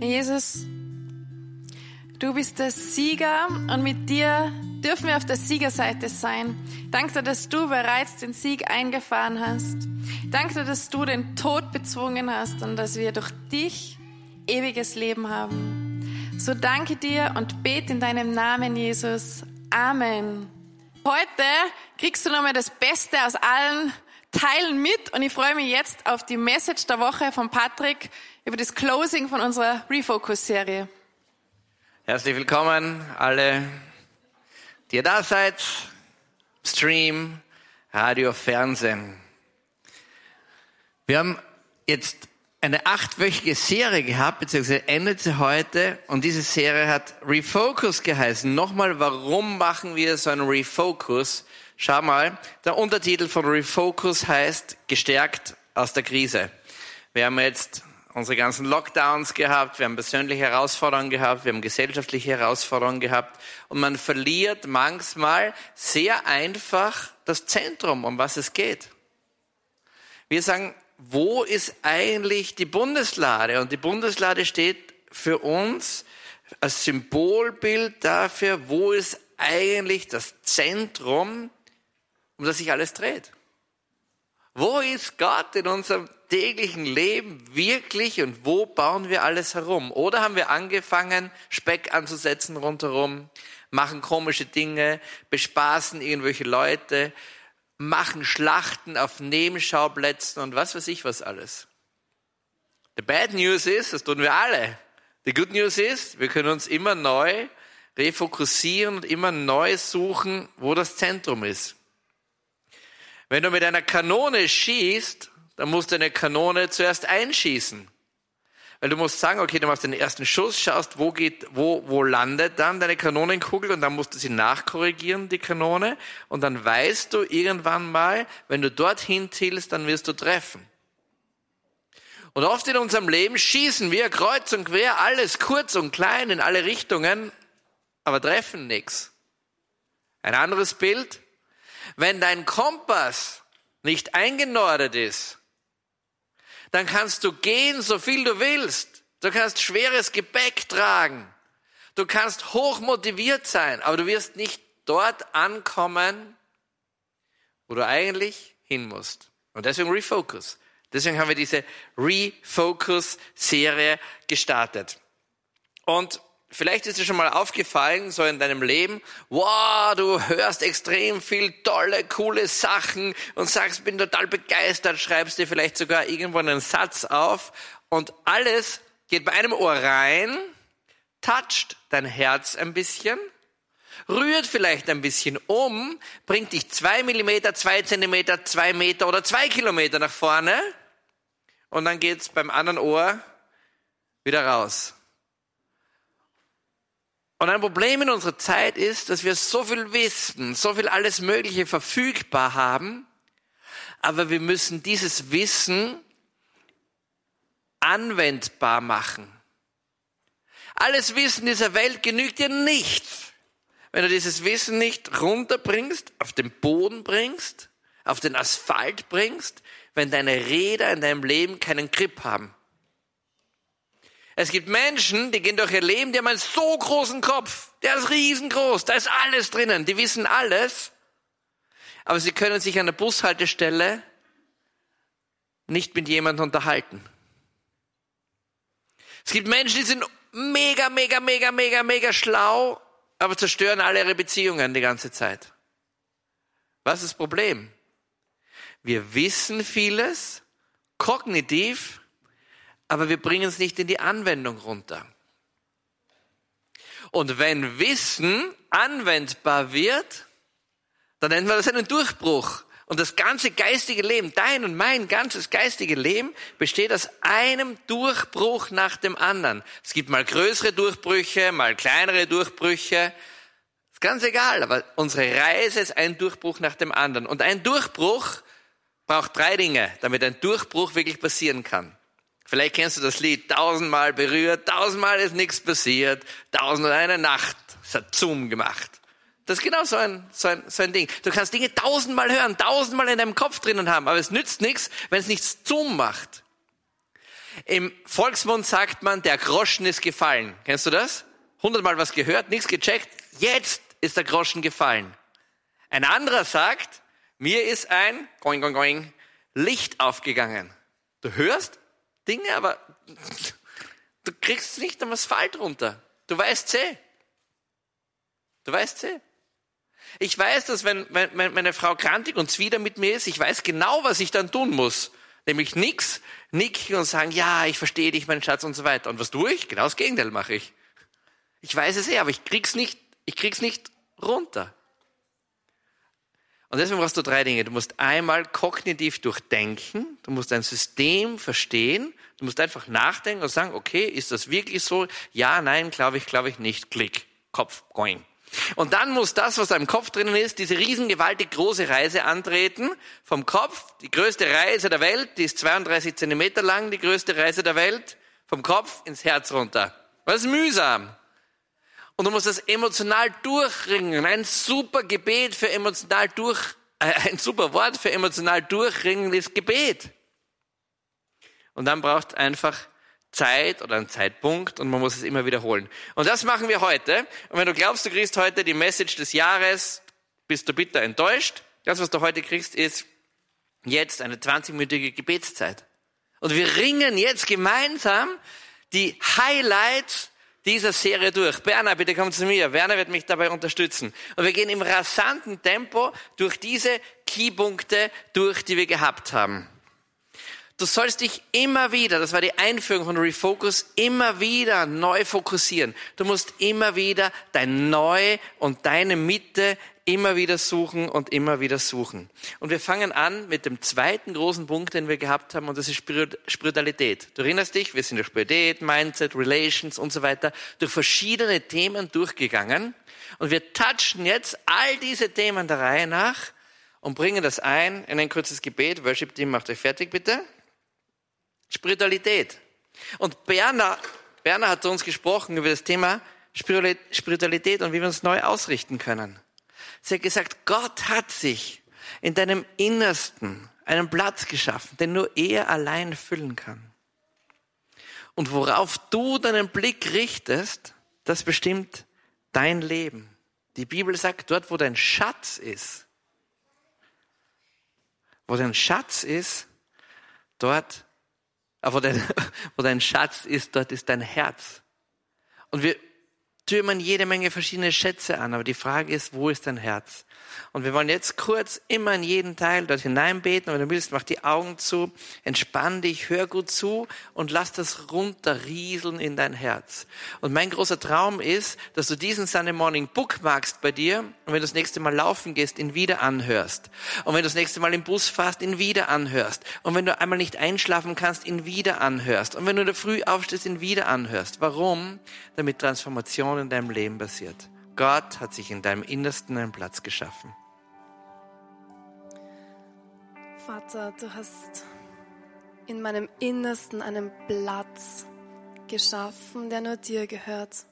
Jesus, du bist der Sieger und mit dir dürfen wir auf der Siegerseite sein. Danke, dass du bereits den Sieg eingefahren hast. Danke, dass du den Tod bezwungen hast und dass wir durch dich ewiges Leben haben. So danke dir und bete in deinem Namen, Jesus. Amen. Heute kriegst du nochmal das Beste aus allen Teilen mit und ich freue mich jetzt auf die Message der Woche von Patrick über das Closing von unserer Refocus-Serie. Herzlich willkommen alle, die ihr da seid, Stream, Radio, Fernsehen. Wir haben jetzt eine achtwöchige Serie gehabt, beziehungsweise endet sie heute und diese Serie hat Refocus geheißen. Nochmal, warum machen wir so einen Refocus? Schau mal, der Untertitel von Refocus heißt Gestärkt aus der Krise. Wir haben jetzt unsere ganzen Lockdowns gehabt, wir haben persönliche Herausforderungen gehabt, wir haben gesellschaftliche Herausforderungen gehabt und man verliert manchmal sehr einfach das Zentrum, um was es geht. Wir sagen, wo ist eigentlich die Bundeslade? Und die Bundeslade steht für uns als Symbolbild dafür, wo ist eigentlich das Zentrum, um das sich alles dreht. Wo ist Gott in unserem täglichen Leben wirklich und wo bauen wir alles herum? Oder haben wir angefangen, Speck anzusetzen rundherum, machen komische Dinge, bespaßen irgendwelche Leute, machen Schlachten auf Nebenschauplätzen und was weiß ich was alles. The bad news ist, das tun wir alle. The good news ist, wir können uns immer neu refokussieren und immer neu suchen, wo das Zentrum ist. Wenn du mit einer Kanone schießt, dann musst du eine Kanone zuerst einschießen. Weil du musst sagen, okay, du machst den ersten Schuss, schaust, wo geht, wo, wo landet dann deine Kanonenkugel und dann musst du sie nachkorrigieren, die Kanone. Und dann weißt du irgendwann mal, wenn du dorthin zielst, dann wirst du treffen. Und oft in unserem Leben schießen wir kreuz und quer, alles kurz und klein in alle Richtungen, aber treffen nichts. Ein anderes Bild, wenn dein Kompass nicht eingenordet ist, dann kannst du gehen, so viel du willst. Du kannst schweres Gepäck tragen. Du kannst hoch motiviert sein, aber du wirst nicht dort ankommen, wo du eigentlich hin musst. Und deswegen Refocus. Deswegen haben wir diese Refocus-Serie gestartet. Und Vielleicht ist dir schon mal aufgefallen, so in deinem Leben, wow, du hörst extrem viel tolle, coole Sachen und sagst, bin total begeistert, schreibst dir vielleicht sogar irgendwo einen Satz auf und alles geht bei einem Ohr rein, toucht dein Herz ein bisschen, rührt vielleicht ein bisschen um, bringt dich zwei Millimeter, zwei Zentimeter, zwei Meter oder zwei Kilometer nach vorne und dann geht's beim anderen Ohr wieder raus. Und ein Problem in unserer Zeit ist, dass wir so viel wissen, so viel alles Mögliche verfügbar haben, aber wir müssen dieses Wissen anwendbar machen. Alles Wissen dieser Welt genügt dir nichts, wenn du dieses Wissen nicht runterbringst, auf den Boden bringst, auf den Asphalt bringst, wenn deine Räder in deinem Leben keinen Grip haben. Es gibt Menschen, die gehen durch ihr Leben, die haben einen so großen Kopf, der ist riesengroß, da ist alles drinnen, die wissen alles, aber sie können sich an der Bushaltestelle nicht mit jemandem unterhalten. Es gibt Menschen, die sind mega, mega, mega, mega, mega schlau, aber zerstören alle ihre Beziehungen die ganze Zeit. Was ist das Problem? Wir wissen vieles, kognitiv, aber wir bringen es nicht in die Anwendung runter. Und wenn Wissen anwendbar wird, dann nennen wir das einen Durchbruch. Und das ganze geistige Leben, dein und mein ganzes geistige Leben, besteht aus einem Durchbruch nach dem anderen. Es gibt mal größere Durchbrüche, mal kleinere Durchbrüche. Ist ganz egal, aber unsere Reise ist ein Durchbruch nach dem anderen. Und ein Durchbruch braucht drei Dinge, damit ein Durchbruch wirklich passieren kann. Vielleicht kennst du das Lied, tausendmal berührt, tausendmal ist nichts passiert, tausend und eine Nacht, es hat Zoom gemacht. Das ist genau so ein, so, ein, so ein Ding. Du kannst Dinge tausendmal hören, tausendmal in deinem Kopf drinnen haben, aber es nützt nichts, wenn es nichts Zoom macht. Im Volksmund sagt man, der Groschen ist gefallen. Kennst du das? Hundertmal was gehört, nichts gecheckt. Jetzt ist der Groschen gefallen. Ein anderer sagt, mir ist ein going, going, going, Licht aufgegangen. Du hörst Dinge, aber du kriegst nicht am Asphalt runter. Du weißt sie. Du weißt sie. Ich weiß, dass wenn, wenn meine Frau krantig und zwider mit mir ist, ich weiß genau, was ich dann tun muss. Nämlich nix, nicken und sagen, ja, ich verstehe dich, mein Schatz und so weiter. Und was tue ich? Genau das Gegenteil mache ich. Ich weiß es eh, aber ich krieg's nicht, ich krieg's nicht runter. Und deswegen brauchst du drei Dinge. Du musst einmal kognitiv durchdenken, du musst dein System verstehen, du musst einfach nachdenken und sagen, okay, ist das wirklich so? Ja, nein, glaube ich, glaube ich nicht. Klick, Kopf, going. Und dann muss das, was da im Kopf drinnen ist, diese riesengewaltig große Reise antreten. Vom Kopf, die größte Reise der Welt, die ist 32 Zentimeter lang, die größte Reise der Welt, vom Kopf ins Herz runter. Das ist mühsam. Und du musst das emotional durchringen. Ein super Gebet für emotional durch, äh, ein super Wort für emotional durchringen ist Gebet. Und dann braucht einfach Zeit oder einen Zeitpunkt und man muss es immer wiederholen. Und das machen wir heute. Und wenn du glaubst, du kriegst heute die Message des Jahres, bist du bitter enttäuscht. Das, was du heute kriegst, ist jetzt eine 20-minütige Gebetszeit. Und wir ringen jetzt gemeinsam die Highlights dieser Serie durch. Berner, bitte komm zu mir. Werner wird mich dabei unterstützen. Und wir gehen im rasanten Tempo durch diese Keypunkte durch, die wir gehabt haben. Du sollst dich immer wieder, das war die Einführung von Refocus, immer wieder neu fokussieren. Du musst immer wieder dein Neu und deine Mitte immer wieder suchen und immer wieder suchen. Und wir fangen an mit dem zweiten großen Punkt, den wir gehabt haben, und das ist Spiritualität. Du erinnerst dich, wir sind durch Spiritualität, Mindset, Relations und so weiter, durch verschiedene Themen durchgegangen. Und wir touchen jetzt all diese Themen der Reihe nach und bringen das ein in ein kurzes Gebet. Worship Team, macht euch fertig, bitte. Spiritualität. Und Berner, Berner hat zu uns gesprochen über das Thema Spiritualität und wie wir uns neu ausrichten können. Sie hat gesagt, Gott hat sich in deinem Innersten einen Platz geschaffen, den nur er allein füllen kann. Und worauf du deinen Blick richtest, das bestimmt dein Leben. Die Bibel sagt, dort wo dein Schatz ist, wo dein Schatz ist, dort wo dein, wo dein Schatz ist, dort ist dein Herz. Und wir türmen jede Menge verschiedene Schätze an, aber die Frage ist, wo ist dein Herz? Und wir wollen jetzt kurz immer in jeden Teil dort hineinbeten. Wenn du willst, mach die Augen zu, entspann dich, hör gut zu und lass das runterrieseln in dein Herz. Und mein großer Traum ist, dass du diesen Sunday Morning bookmarkst bei dir und wenn du das nächste Mal laufen gehst, ihn wieder anhörst. Und wenn du das nächste Mal im Bus fährst, ihn wieder anhörst. Und wenn du einmal nicht einschlafen kannst, ihn wieder anhörst. Und wenn du in der Früh aufstehst, ihn wieder anhörst. Warum? Damit Transformation in deinem Leben passiert. Gott hat sich in deinem Innersten einen Platz geschaffen. Vater, du hast in meinem Innersten einen Platz geschaffen, der nur dir gehört.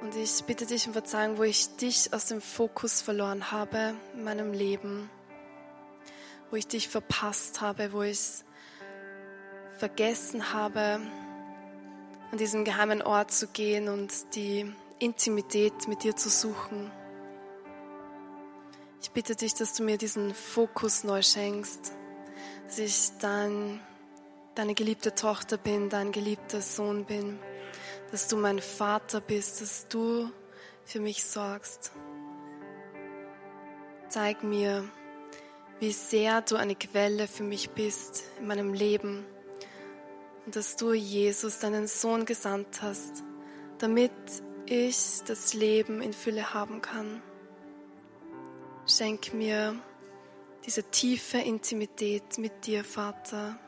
Und ich bitte dich um Verzeihung, wo ich dich aus dem Fokus verloren habe in meinem Leben, wo ich dich verpasst habe, wo ich vergessen habe, an diesen geheimen Ort zu gehen und die Intimität mit dir zu suchen. Ich bitte dich, dass du mir diesen Fokus neu schenkst, dass ich dein, deine geliebte Tochter bin, dein geliebter Sohn bin, dass du mein Vater bist, dass du für mich sorgst. Zeig mir, wie sehr du eine Quelle für mich bist in meinem Leben und dass du, Jesus, deinen Sohn gesandt hast, damit ich das Leben in Fülle haben kann. Schenk mir diese tiefe Intimität mit dir, Vater.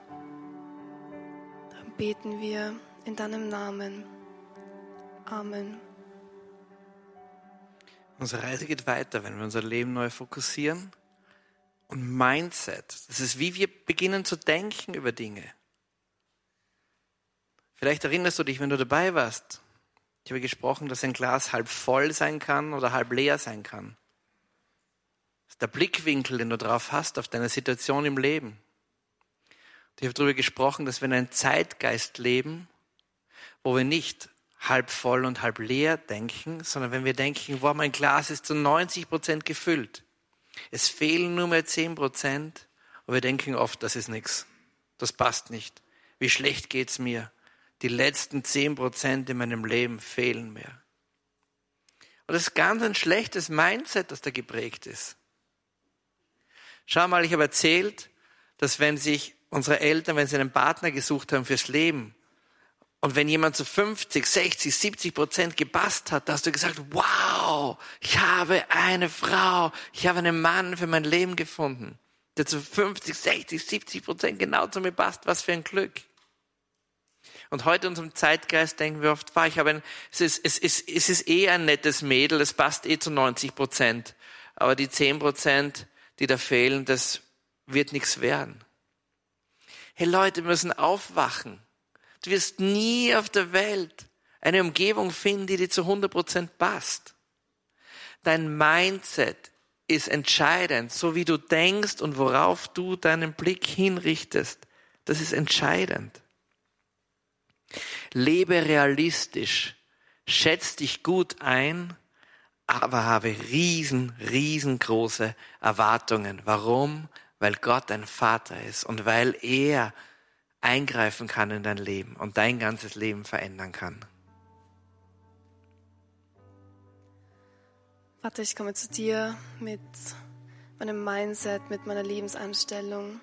Darum beten wir in deinem Namen. Amen. Unsere Reise geht weiter, wenn wir unser Leben neu fokussieren. Und Mindset, das ist wie wir beginnen zu denken über Dinge. Vielleicht erinnerst du dich, wenn du dabei warst, ich habe gesprochen, dass ein Glas halb voll sein kann oder halb leer sein kann. Das ist der Blickwinkel, den du drauf hast, auf deine Situation im Leben. Ich habe darüber gesprochen, dass wir in einem Zeitgeist leben, wo wir nicht halb voll und halb leer denken, sondern wenn wir denken, wow, mein Glas ist zu 90 Prozent gefüllt. Es fehlen nur mehr 10 Prozent und wir denken oft, das ist nichts. Das passt nicht. Wie schlecht geht's mir? Die letzten 10 Prozent in meinem Leben fehlen mir. Und das ist ganz ein schlechtes Mindset, das da geprägt ist. Schau mal, ich habe erzählt, dass wenn sich unsere Eltern, wenn sie einen Partner gesucht haben fürs Leben, und wenn jemand zu 50, 60, 70 Prozent gepasst hat, da hast du gesagt, wow, ich habe eine Frau, ich habe einen Mann für mein Leben gefunden, der zu 50, 60, 70 Prozent genau zu mir passt. Was für ein Glück. Und heute in unserem Zeitgeist denken wir oft, ich habe ein, es ist, es ist, es ist eh ein nettes Mädel, es passt eh zu 90 Prozent. Aber die 10 Prozent, die da fehlen, das wird nichts werden. Hey Leute, wir müssen aufwachen. Du wirst nie auf der Welt eine Umgebung finden, die dir zu 100% passt. Dein Mindset ist entscheidend, so wie du denkst und worauf du deinen Blick hinrichtest. Das ist entscheidend. Lebe realistisch, schätz dich gut ein, aber habe riesen, riesengroße Erwartungen. Warum? Weil Gott dein Vater ist und weil er eingreifen kann in dein Leben und dein ganzes Leben verändern kann. Vater, ich komme zu dir mit meinem Mindset, mit meiner Lebenseinstellung.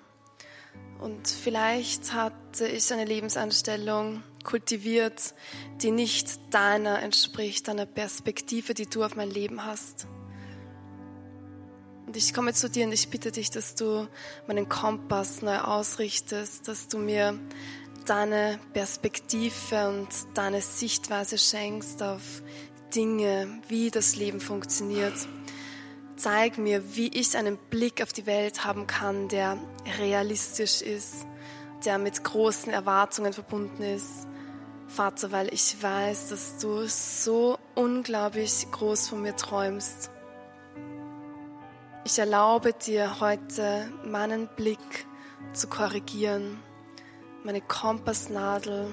Und vielleicht hatte ich eine Lebenseinstellung kultiviert, die nicht deiner entspricht, deiner Perspektive, die du auf mein Leben hast. Und ich komme zu dir und ich bitte dich, dass du meinen Kompass neu ausrichtest, dass du mir deine Perspektive und deine Sichtweise schenkst auf Dinge, wie das Leben funktioniert. Zeig mir, wie ich einen Blick auf die Welt haben kann, der realistisch ist, der mit großen Erwartungen verbunden ist. Vater, weil ich weiß, dass du so unglaublich groß von mir träumst. Ich erlaube dir heute meinen Blick zu korrigieren, meine Kompassnadel,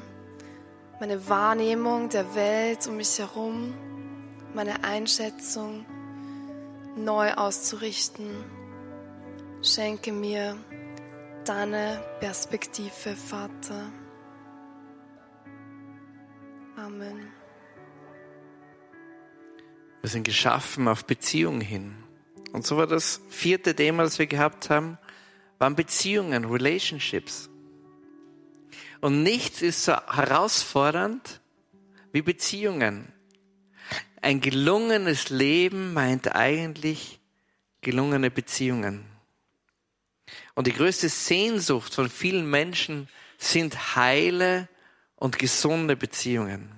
meine Wahrnehmung der Welt um mich herum, meine Einschätzung neu auszurichten. Schenke mir deine Perspektive, Vater. Amen. Wir sind geschaffen auf Beziehung hin. Und so war das vierte Thema, das wir gehabt haben, waren Beziehungen, Relationships. Und nichts ist so herausfordernd wie Beziehungen. Ein gelungenes Leben meint eigentlich gelungene Beziehungen. Und die größte Sehnsucht von vielen Menschen sind heile und gesunde Beziehungen.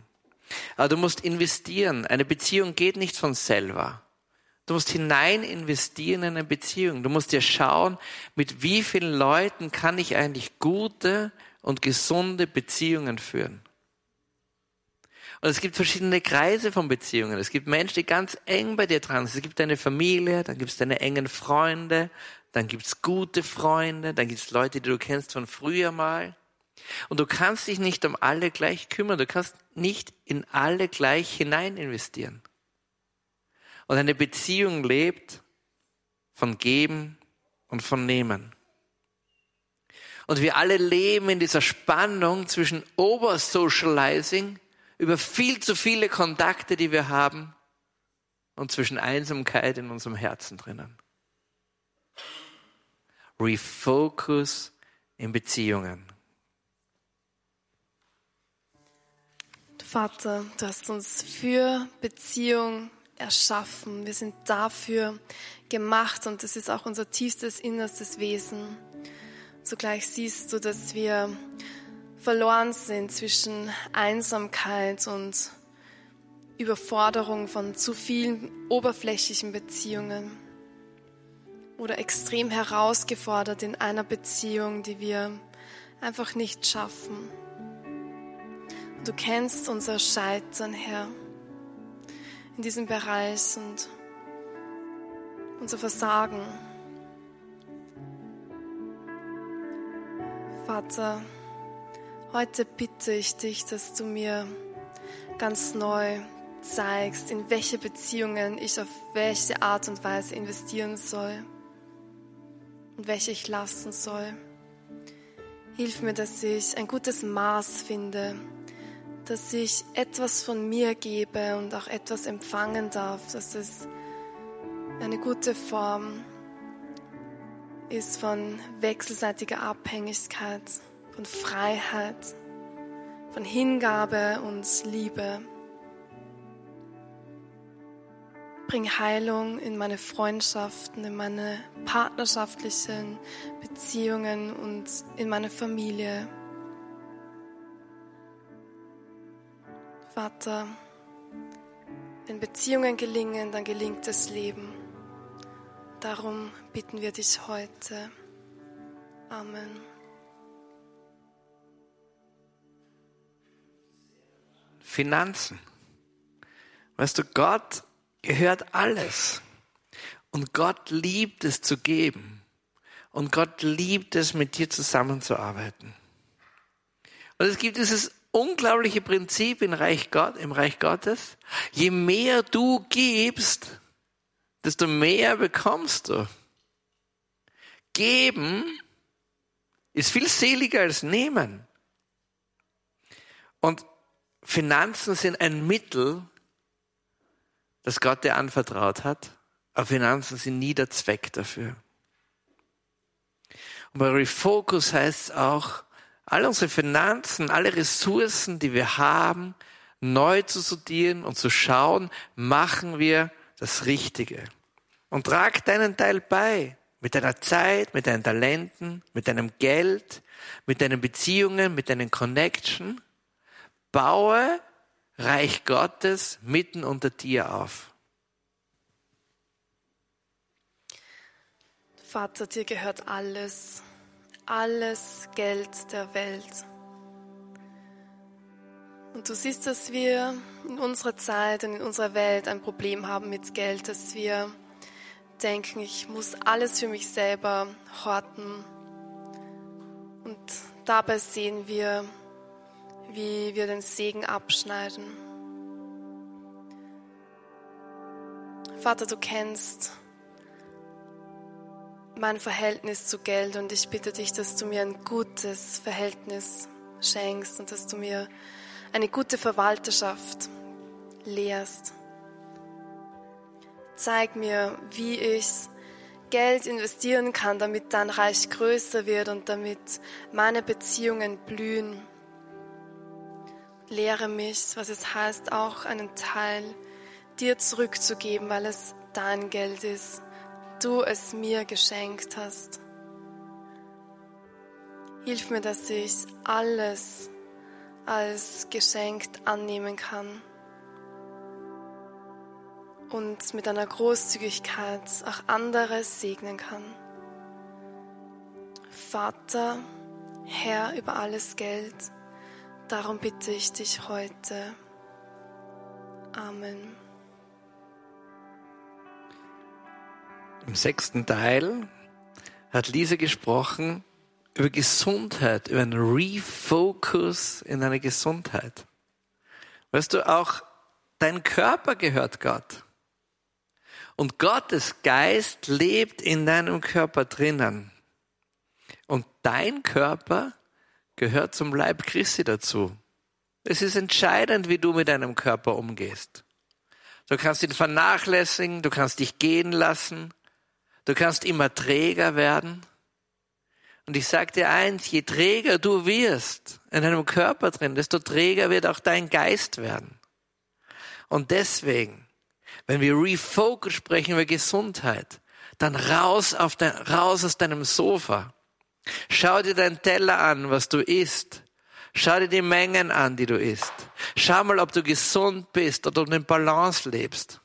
Aber du musst investieren. Eine Beziehung geht nicht von selber. Du musst hinein investieren in eine Beziehung. Du musst dir schauen, mit wie vielen Leuten kann ich eigentlich gute und gesunde Beziehungen führen. Und es gibt verschiedene Kreise von Beziehungen. Es gibt Menschen, die ganz eng bei dir dran sind. Es gibt deine Familie, dann gibt es deine engen Freunde, dann gibt es gute Freunde, dann gibt es Leute, die du kennst von früher mal. Und du kannst dich nicht um alle gleich kümmern. Du kannst nicht in alle gleich hinein investieren. Und eine Beziehung lebt von Geben und von Nehmen. Und wir alle leben in dieser Spannung zwischen Obersocializing über viel zu viele Kontakte, die wir haben, und zwischen Einsamkeit in unserem Herzen drinnen. Refocus in Beziehungen. Vater, du hast uns für Beziehung erschaffen. Wir sind dafür gemacht und das ist auch unser tiefstes, innerstes Wesen. Zugleich siehst du, dass wir verloren sind zwischen Einsamkeit und Überforderung von zu vielen oberflächlichen Beziehungen oder extrem herausgefordert in einer Beziehung, die wir einfach nicht schaffen. Du kennst unser Scheitern, Herr in diesem Bereich und unser Versagen. Vater, heute bitte ich dich, dass du mir ganz neu zeigst, in welche Beziehungen ich auf welche Art und Weise investieren soll und welche ich lassen soll. Hilf mir, dass ich ein gutes Maß finde, dass ich etwas von mir gebe und auch etwas empfangen darf, dass es eine gute Form ist von wechselseitiger Abhängigkeit, von Freiheit, von Hingabe und Liebe. Bring Heilung in meine Freundschaften, in meine partnerschaftlichen Beziehungen und in meine Familie. Vater, wenn Beziehungen gelingen, dann gelingt das Leben. Darum bitten wir dich heute. Amen. Finanzen. Weißt du, Gott gehört alles. Und Gott liebt es zu geben. Und Gott liebt es, mit dir zusammenzuarbeiten. Und es gibt dieses unglaubliche Prinzip im Reich, Gott, im Reich Gottes. Je mehr du gibst, desto mehr bekommst du. Geben ist viel seliger als nehmen. Und Finanzen sind ein Mittel, das Gott dir anvertraut hat, aber Finanzen sind nie der Zweck dafür. Und bei Refocus heißt es auch, alle unsere Finanzen, alle Ressourcen, die wir haben, neu zu sortieren und zu schauen, machen wir das Richtige. Und trag deinen Teil bei. Mit deiner Zeit, mit deinen Talenten, mit deinem Geld, mit deinen Beziehungen, mit deinen Connection. Baue Reich Gottes mitten unter dir auf. Vater, dir gehört alles, alles Geld der Welt. Und du siehst, dass wir in unserer Zeit und in unserer Welt ein Problem haben mit Geld, dass wir denken, ich muss alles für mich selber horten. Und dabei sehen wir, wie wir den Segen abschneiden. Vater, du kennst mein Verhältnis zu Geld und ich bitte dich, dass du mir ein gutes Verhältnis schenkst und dass du mir eine gute Verwalterschaft lehrst. Zeig mir, wie ich Geld investieren kann, damit dein Reich größer wird und damit meine Beziehungen blühen. Lehre mich, was es heißt, auch einen Teil dir zurückzugeben, weil es dein Geld ist, du es mir geschenkt hast. Hilf mir, dass ich alles als geschenkt annehmen kann und mit einer Großzügigkeit auch andere segnen kann. Vater, Herr über alles Geld, Darum bitte ich dich heute. Amen. Im sechsten Teil hat Lisa gesprochen über Gesundheit, über einen Refocus in eine Gesundheit. Weißt du, auch dein Körper gehört Gott. Und Gottes Geist lebt in deinem Körper drinnen. Und dein Körper gehört zum Leib Christi dazu. Es ist entscheidend, wie du mit deinem Körper umgehst. Du kannst ihn vernachlässigen, du kannst dich gehen lassen, du kannst immer träger werden. Und ich sage dir eins, je träger du wirst in deinem Körper drin, desto träger wird auch dein Geist werden. Und deswegen, wenn wir Refocus sprechen über Gesundheit, dann raus, auf dein, raus aus deinem Sofa Schau dir deinen Teller an, was du isst. Schau dir die Mengen an, die du isst. Schau mal, ob du gesund bist oder ob du in Balance lebst.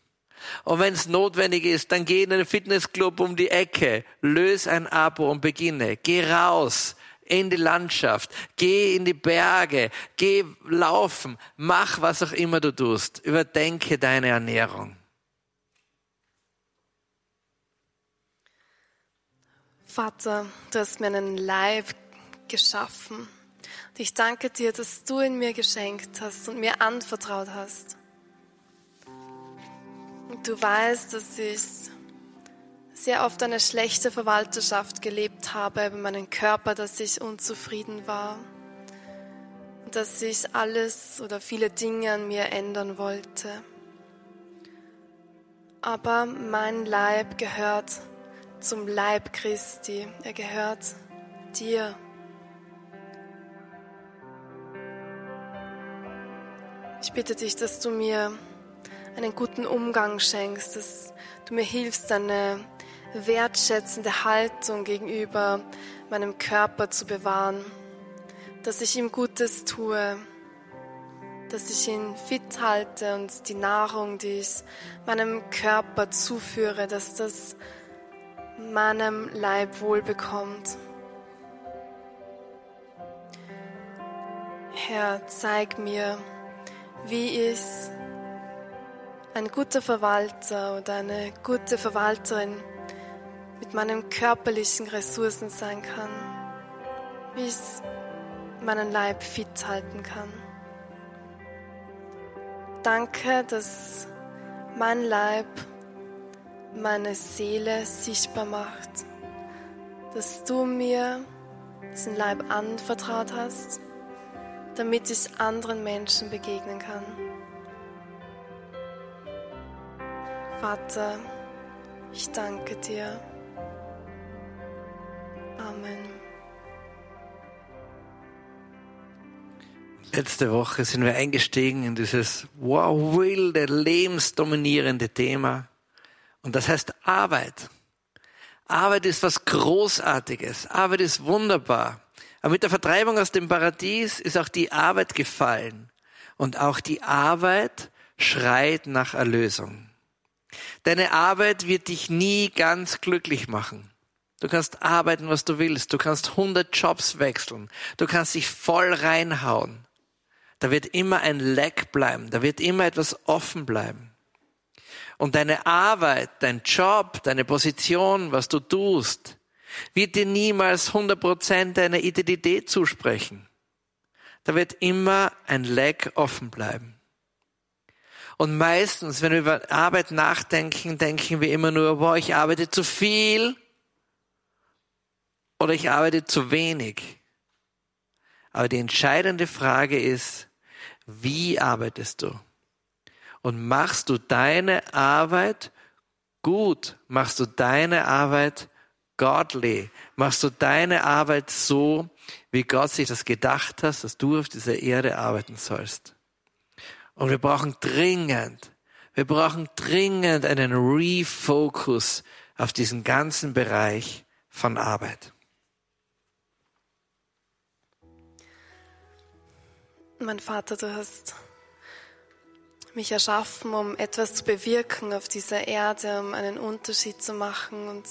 Und wenn es notwendig ist, dann geh in einen Fitnessclub um die Ecke, löse ein Abo und beginne. Geh raus in die Landschaft, geh in die Berge, geh laufen, mach was auch immer du tust. Überdenke deine Ernährung. Vater, du hast mir einen Leib geschaffen. Und ich danke dir, dass du in mir geschenkt hast und mir anvertraut hast. Und du weißt, dass ich sehr oft eine schlechte Verwalterschaft gelebt habe über meinen Körper, dass ich unzufrieden war und dass ich alles oder viele Dinge an mir ändern wollte. Aber mein Leib gehört zum Leib Christi. Er gehört dir. Ich bitte dich, dass du mir einen guten Umgang schenkst, dass du mir hilfst, eine wertschätzende Haltung gegenüber meinem Körper zu bewahren, dass ich ihm Gutes tue, dass ich ihn fit halte und die Nahrung, die ich meinem Körper zuführe, dass das meinem Leib wohl bekommt. Herr, zeig mir, wie ich ein guter Verwalter oder eine gute Verwalterin mit meinen körperlichen Ressourcen sein kann, wie ich meinen Leib fit halten kann. Danke, dass mein Leib meine Seele sichtbar macht, dass du mir diesen Leib anvertraut hast, damit ich anderen Menschen begegnen kann. Vater, ich danke dir. Amen. Letzte Woche sind wir eingestiegen in dieses wow, wilde, lebensdominierende Thema. Und das heißt Arbeit. Arbeit ist was Großartiges. Arbeit ist wunderbar. Aber mit der Vertreibung aus dem Paradies ist auch die Arbeit gefallen. Und auch die Arbeit schreit nach Erlösung. Deine Arbeit wird dich nie ganz glücklich machen. Du kannst arbeiten, was du willst. Du kannst 100 Jobs wechseln. Du kannst dich voll reinhauen. Da wird immer ein Leck bleiben. Da wird immer etwas offen bleiben. Und deine Arbeit, dein Job, deine Position, was du tust, wird dir niemals 100% deiner Identität zusprechen. Da wird immer ein Leck offen bleiben. Und meistens, wenn wir über Arbeit nachdenken, denken wir immer nur, boah, ich arbeite zu viel oder ich arbeite zu wenig. Aber die entscheidende Frage ist, wie arbeitest du? Und machst du deine Arbeit gut? Machst du deine Arbeit godly? Machst du deine Arbeit so, wie Gott sich das gedacht hat, dass du auf dieser Erde arbeiten sollst? Und wir brauchen dringend, wir brauchen dringend einen Refocus auf diesen ganzen Bereich von Arbeit. Mein Vater, du hast mich erschaffen, um etwas zu bewirken auf dieser Erde, um einen Unterschied zu machen. Und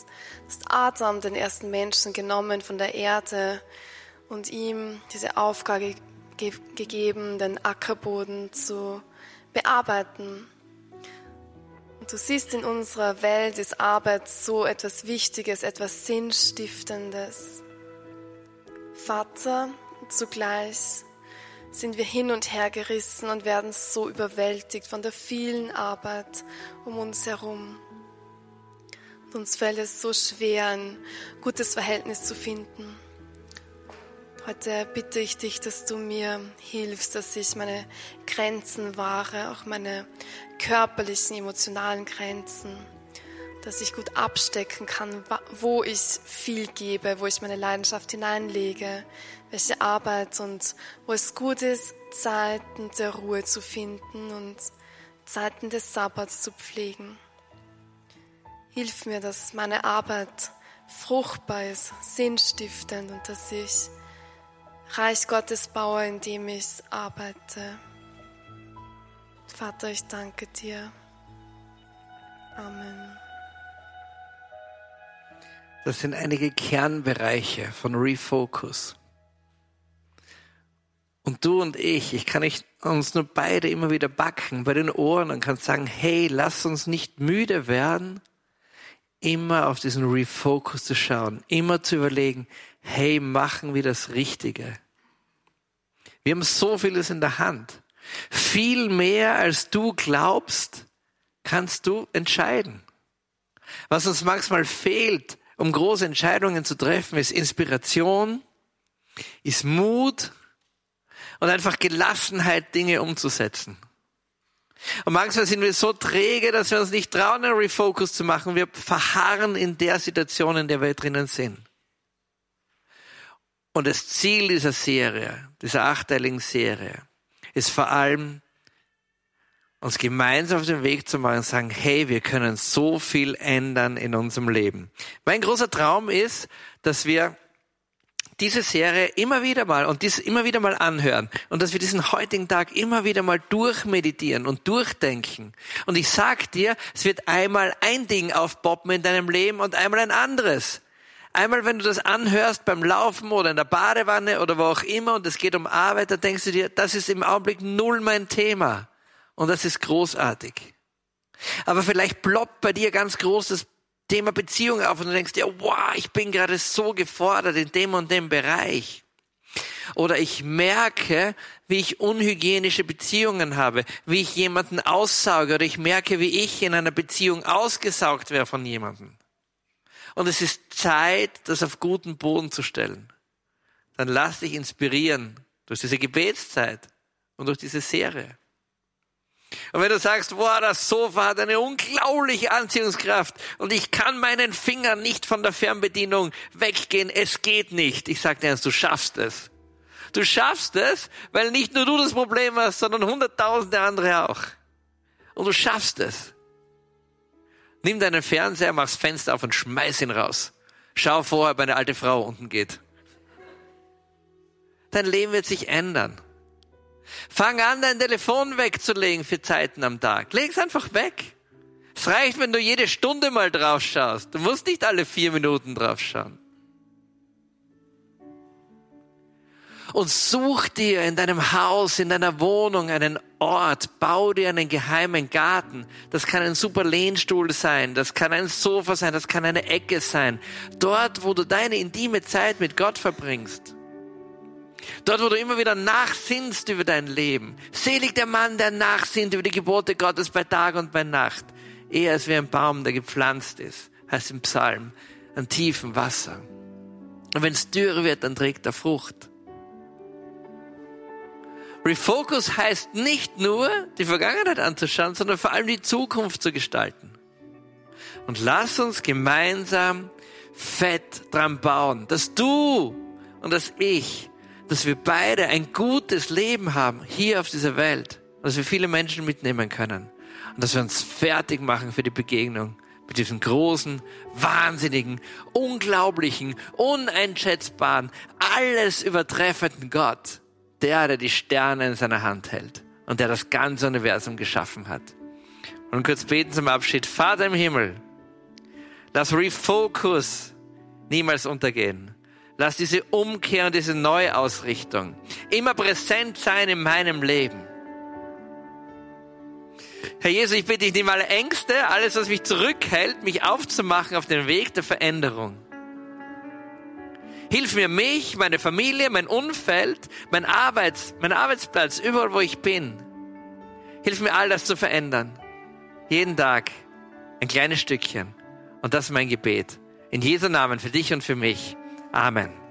hast Adam, den ersten Menschen, genommen von der Erde und ihm diese Aufgabe ge gegeben, den Ackerboden zu bearbeiten. Und du siehst, in unserer Welt ist Arbeit so etwas Wichtiges, etwas Sinnstiftendes. Vater, zugleich sind wir hin und her gerissen und werden so überwältigt von der vielen Arbeit um uns herum. Uns fällt es so schwer, ein gutes Verhältnis zu finden. Heute bitte ich dich, dass du mir hilfst, dass ich meine Grenzen wahre, auch meine körperlichen, emotionalen Grenzen, dass ich gut abstecken kann, wo ich viel gebe, wo ich meine Leidenschaft hineinlege, welche Arbeit und wo es gut ist, Zeiten der Ruhe zu finden und Zeiten des Sabbats zu pflegen. Hilf mir, dass meine Arbeit fruchtbar ist, sinnstiftend und dass ich Reich Gottes baue, indem ich arbeite. Vater, ich danke dir. Amen. Das sind einige Kernbereiche von Refocus. Und du und ich, ich kann nicht uns nur beide immer wieder backen bei den Ohren und kann sagen, hey, lass uns nicht müde werden, immer auf diesen Refocus zu schauen, immer zu überlegen, hey, machen wir das Richtige. Wir haben so vieles in der Hand. Viel mehr als du glaubst, kannst du entscheiden. Was uns manchmal fehlt, um große Entscheidungen zu treffen, ist Inspiration, ist Mut und einfach Gelassenheit, Dinge umzusetzen. Und manchmal sind wir so träge, dass wir uns nicht trauen, einen Refocus zu machen. Wir verharren in der Situation, in der wir drinnen sind. Und das Ziel dieser Serie, dieser achteiligen Serie, ist vor allem, uns gemeinsam auf den Weg zu machen und sagen, hey, wir können so viel ändern in unserem Leben. Mein großer Traum ist, dass wir diese Serie immer wieder mal und dies immer wieder mal anhören und dass wir diesen heutigen Tag immer wieder mal durchmeditieren und durchdenken. Und ich sag dir, es wird einmal ein Ding aufpoppen in deinem Leben und einmal ein anderes. Einmal, wenn du das anhörst beim Laufen oder in der Badewanne oder wo auch immer und es geht um Arbeit, dann denkst du dir, das ist im Augenblick null mein Thema. Und das ist großartig. Aber vielleicht ploppt bei dir ganz großes Thema Beziehung auf und du denkst dir, wow, ich bin gerade so gefordert in dem und dem Bereich. Oder ich merke, wie ich unhygienische Beziehungen habe, wie ich jemanden aussauge oder ich merke, wie ich in einer Beziehung ausgesaugt werde von jemandem. Und es ist Zeit, das auf guten Boden zu stellen. Dann lass dich inspirieren durch diese Gebetszeit und durch diese Serie. Und wenn du sagst, boah, das Sofa hat eine unglaubliche Anziehungskraft und ich kann meinen Finger nicht von der Fernbedienung weggehen, es geht nicht. Ich sage dir ernst, du schaffst es. Du schaffst es, weil nicht nur du das Problem hast, sondern hunderttausende andere auch. Und du schaffst es. Nimm deinen Fernseher, mach's Fenster auf und schmeiß ihn raus. Schau vorher, ob eine alte Frau unten geht. Dein Leben wird sich ändern. Fang an, dein Telefon wegzulegen für Zeiten am Tag. Leg es einfach weg. Es reicht, wenn du jede Stunde mal drauf schaust. Du musst nicht alle vier Minuten drauf schauen. Und such dir in deinem Haus, in deiner Wohnung einen Ort, bau dir einen geheimen Garten. Das kann ein super Lehnstuhl sein, das kann ein Sofa sein, das kann eine Ecke sein. Dort, wo du deine intime Zeit mit Gott verbringst. Dort, wo du immer wieder nachsinnst über dein Leben. Selig der Mann, der nachsinnt über die Gebote Gottes bei Tag und bei Nacht. Er ist wie ein Baum, der gepflanzt ist, heißt im Psalm, an tiefem Wasser. Und wenn es dürre wird, dann trägt er Frucht. Refocus heißt nicht nur, die Vergangenheit anzuschauen, sondern vor allem die Zukunft zu gestalten. Und lass uns gemeinsam fett dran bauen, dass du und dass ich dass wir beide ein gutes Leben haben hier auf dieser Welt, dass wir viele Menschen mitnehmen können und dass wir uns fertig machen für die Begegnung mit diesem großen, wahnsinnigen, unglaublichen, uneinschätzbaren, alles übertreffenden Gott, der, der die Sterne in seiner Hand hält und der das ganze Universum geschaffen hat. Und kurz beten zum Abschied. Vater im Himmel, lass Refocus niemals untergehen. Lass diese Umkehr und diese Neuausrichtung immer präsent sein in meinem Leben. Herr Jesus, ich bitte dich, nimm alle Ängste, alles, was mich zurückhält, mich aufzumachen auf den Weg der Veränderung. Hilf mir mich, meine Familie, mein Umfeld, mein, Arbeits, mein Arbeitsplatz, überall wo ich bin. Hilf mir all das zu verändern. Jeden Tag ein kleines Stückchen. Und das ist mein Gebet. In Jesu Namen für dich und für mich. Amen.